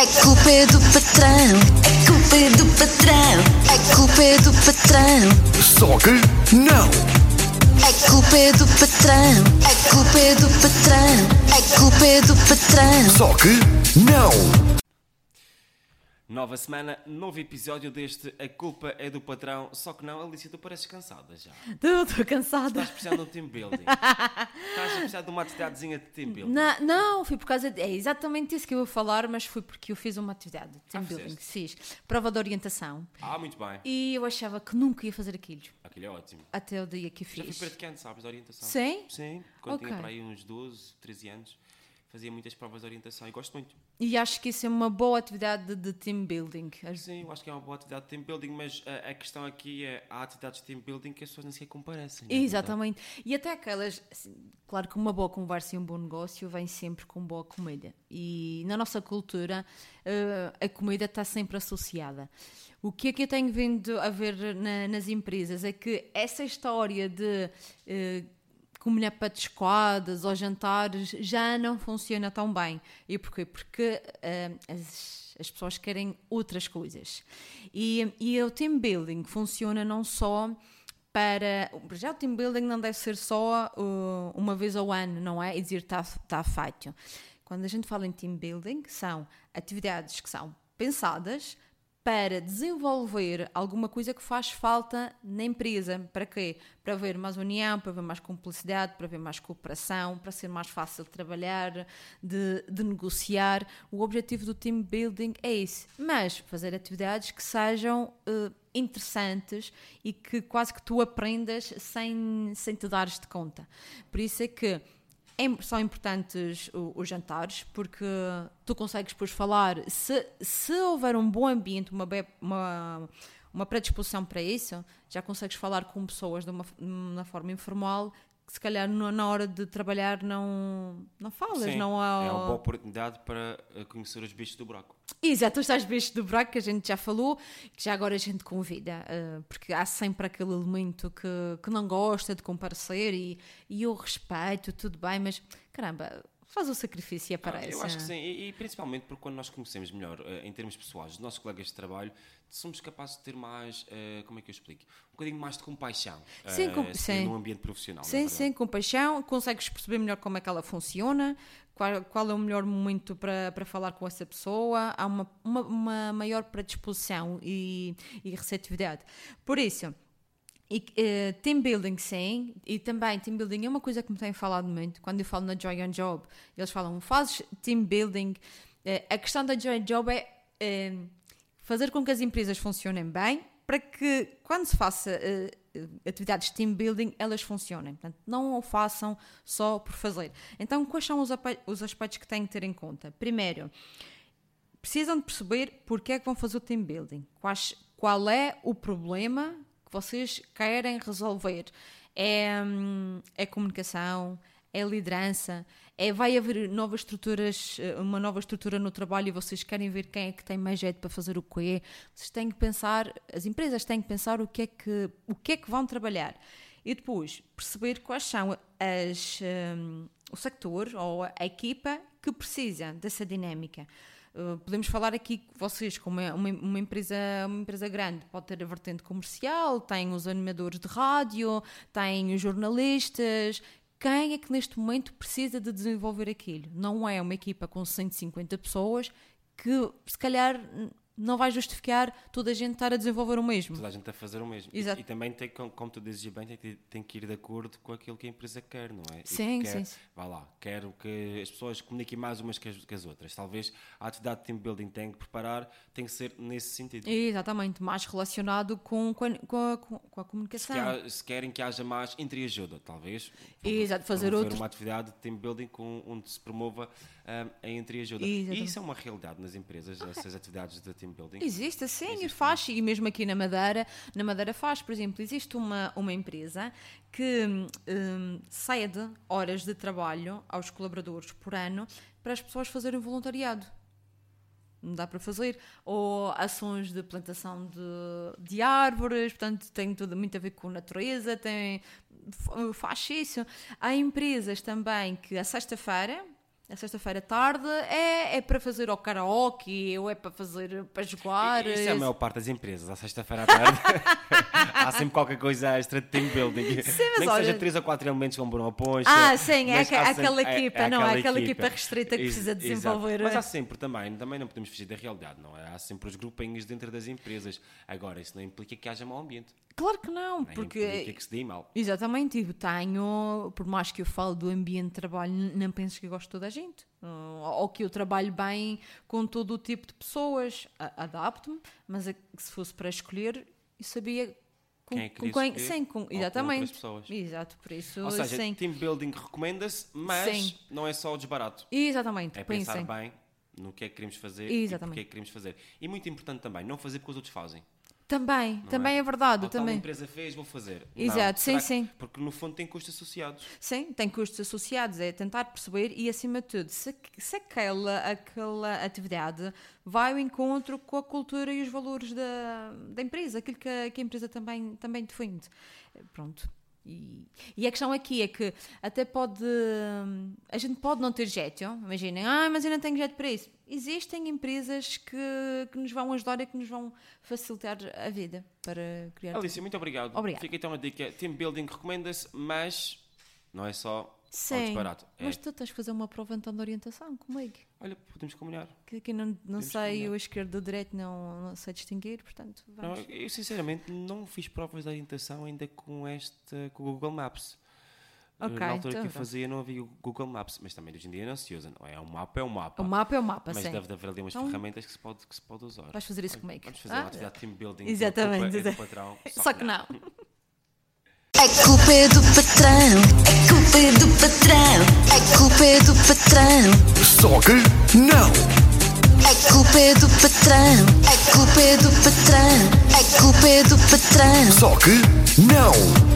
A culpa é do patrão. A culpa é do patrão. A culpa é do patrão. Só que não! A culpa é do patrão. A culpa é do patrão. A culpa é do patrão. Só que não! Nova semana, novo episódio deste A Culpa é do Patrão. Só que não, Alicia, tu pareces cansada já. Estou cansada. Estás precisando de um team building. Estás a precisar de uma atividadezinha de team building. Na- não, foi por causa de, é exatamente isso que eu vou falar, mas foi porque eu fiz uma atividade de team Ah, building, fizeste? fiz prova de orientação Ah, muito bem. e eu achava que nunca ia fazer aquilo Aquilo é ótimo. até o dia que Já fui fiz. praticante, sabes, de orientação. Sim? Sim, quando tinha Ok. para aí uns 12, 13 anos, fazia muitas provas de orientação e gosto muito. E acho que isso é uma boa atividade de, de team building. Sim, eu acho que é uma boa atividade de team building, mas a, a questão aqui é há atividades de team building que as pessoas nem sequer comparecem. né? Exatamente. E até aquelas, assim, claro que uma boa conversa e um bom negócio vem sempre com boa comida. E na nossa cultura, eh, a comida está sempre associada. O que é que eu tenho vindo a ver na- nas empresas é que essa história de eh, comer patiscoadas ou jantares já não funciona tão bem. E porquê? Porque eh, as, as pessoas querem outras coisas. E, e o team building funciona não só para. Já o team building não deve ser só uh, uma vez ao ano, não é? E dizer está tá feito. Quando a gente fala em team building, são atividades que são pensadas para desenvolver alguma coisa que faz falta na empresa. Para quê? Para haver mais união, para haver mais cumplicidade, para haver mais cooperação, para ser mais fácil de trabalhar, de, de negociar. O objetivo do team building é esse. Mas fazer atividades que sejam eh, interessantes e que quase que tu aprendas sem, sem te dares de conta. Por isso é que é- são importantes os jantares, porque tu consegues depois falar, se, se houver um bom ambiente, uma, uma, uma predisposição para isso, já consegues falar com pessoas de uma, f- uma forma informal, que se calhar na hora de trabalhar não, não falas, Sim, não há... É uma boa oportunidade para eh, conhecer os bichos do buraco. Exato, os tais beijos do buraco que a gente já falou, que já agora a gente convida, eh, porque há sempre aquele elemento que, que não gosta de comparecer e, e eu respeito, tudo bem, mas caramba, faz o sacrifício e Ah, aparece. Eu acho que sim, e, e principalmente porque quando nós conhecemos melhor, eh, em termos pessoais, os nossos colegas de trabalho, somos capazes de ter mais, eh, como é que eu explico? Um bocadinho mais de compaixão Sim, eh, com- se- sim. num ambiente profissional. não é Sim, verdade? sim, com paixão, consegues perceber melhor como é que ela funciona, qual, qual é o melhor momento para, para falar com essa pessoa, há uma, uma, uma maior predisposição e, e receptividade. Por isso, e, eh, team building sim, e também team building é uma coisa que me têm falado muito, quando eu falo na Joy on Job, eles falam, fazes team building, eh, a questão da Joy on Job é eh, fazer com que as empresas funcionem bem, para que quando se faça atividades de team building, elas funcionem. Portanto, não o façam só por fazer. Então, quais são os, os aspectos que têm que ter em conta? Primeiro, precisam de perceber porque é que vão fazer o team building. Quais, qual é o problema que vocês querem resolver? É, hum, é comunicação? É liderança? É vai haver novas estruturas, eh, uma nova estrutura no trabalho e vocês querem ver quem é que tem mais jeito para fazer o quê? Vocês têm que pensar, as empresas têm que pensar o que é que, o que, é que vão trabalhar. E depois perceber quais são as, hum, o sector ou a equipa que precisa dessa dinâmica. Uh, podemos falar aqui vocês, como é uma, uma empresa, uma empresa grande, pode ter a vertente comercial, tem os animadores de rádio, tem os jornalistas. Quem é que neste momento precisa de desenvolver aquilo? Não é uma equipa com 150 pessoas que se calhar não vai justificar toda a gente estar a desenvolver o mesmo. Toda a gente a fazer o mesmo. E- Exato. E, também tem, com- como tu dizes bem, tem, que- tem que ir de acordo com aquilo que a empresa quer, não é? E Sim, quer, sim, sim. Vá lá, quero que as pessoas comuniquem mais umas que as, que as outras. Talvez a atividade de team building tem que preparar, tem que ser nesse sentido. Exatamente, mais relacionado com, com, a, com a- com a Se, comunicação. quer- se querem que haja mais entreajuda, talvez. Exato, fazer outro- uma atividade de team building com, onde se promova ah, a entreajuda. Exatamente. E isso é uma realidade nas empresas, essas atividades de team building. Existe, sim, Existe faz, e mesmo aqui na Madeira, na Madeira faz, por exemplo, existe uma, uma empresa que hum, cede horas de trabalho aos colaboradores por ano para as pessoas fazerem voluntariado. Não dá para fazer. Ou ações de plantação de, de árvores, portanto, tem tudo muito a ver com natureza, tem, faz isso. Há empresas também que, a sexta-feira, a sexta-feira à tarde é, é para fazer ao karaoke ou é para fazer para jogar. Isso é a maior parte das empresas, à sexta-feira à tarde. Há sempre qualquer coisa extra de team building. mas Nem que olha- seja 3 ou 4 elementos com uma poncha. Ah, sim, é aquela sempre- equipa, não, é aquela equipa restrita que precisa exato. desenvolver. Mas há sempre também, também não podemos fugir da realidade, não é? Há sempre os grupinhos dentro das empresas. Agora, isso não implica que haja mau ambiente. Claro que não, Nem porque que se mal. Exatamente, tipo, tenho, por mais que eu fale do ambiente de trabalho, não penso que eu gosto de toda a gente. Hum, Ou que eu trabalho bem com todo o tipo de pessoas. Adapto-me, mas se fosse para escolher, eu sabia com Quem é que com quem. Sim, com, com exatamente. pessoas. Exato, por isso, Ou seja, sim. team building recomenda-se, mas Sim. não é só o desbarato. Exatamente, É pensar pensem. bem no que é que queremos fazer Exatamente. e porque é que queremos fazer. E muito importante também, não fazer porque os outros fazem. Também, não também é, verdade. Ou também. empresa fez, vou fazer. Exato, sim, será que- sim. Porque no fundo tem custos associados. Sim, tem custos associados, é tentar perceber e, acima de tudo, se, se aquela, aquela atividade vai ao encontro com a cultura e os valores da, da empresa, aquilo que a, que a empresa também, também defende. Pronto. E, e a questão aqui é que até pode. hum, A gente pode não ter jeito. Imaginem, ah, mas eu não tenho jeito para isso. Existem empresas que, que nos vão ajudar e que nos vão facilitar a vida para criar. Alicia, muito obrigado. Obrigada. Fica então a dica. Team building recomenda-se, mas não é só Sim, disparate. É, mas tu tens que fazer uma prova então de orientação comigo. Olha, podemos combinar. Que aqui não, não que sei combinar. o esquerdo do direito, não, não sei distinguir, portanto, Não, vamos. eu sinceramente não fiz provas de orientação ainda com este com o Google Maps. Eh, Ok, Na altura então que eu fazia não havia o Google Maps, mas também hoje em dia não se usa, não é? Um mapa é um mapa. O mapa é o mapa, mas sim. deve de haver ali umas Então- ferramentas que se pode, que se pode usar. Vais fazer isso Olha, comigo. Vamos fazer Ah, uma atividade de team building. Exatamente, A culpa é do patrão, Só que não. A culpa é do patrão, é do patrão, Só que não. a culpa é do patrão, a culpa é do patrão, a culpa é do patrão. Só que não.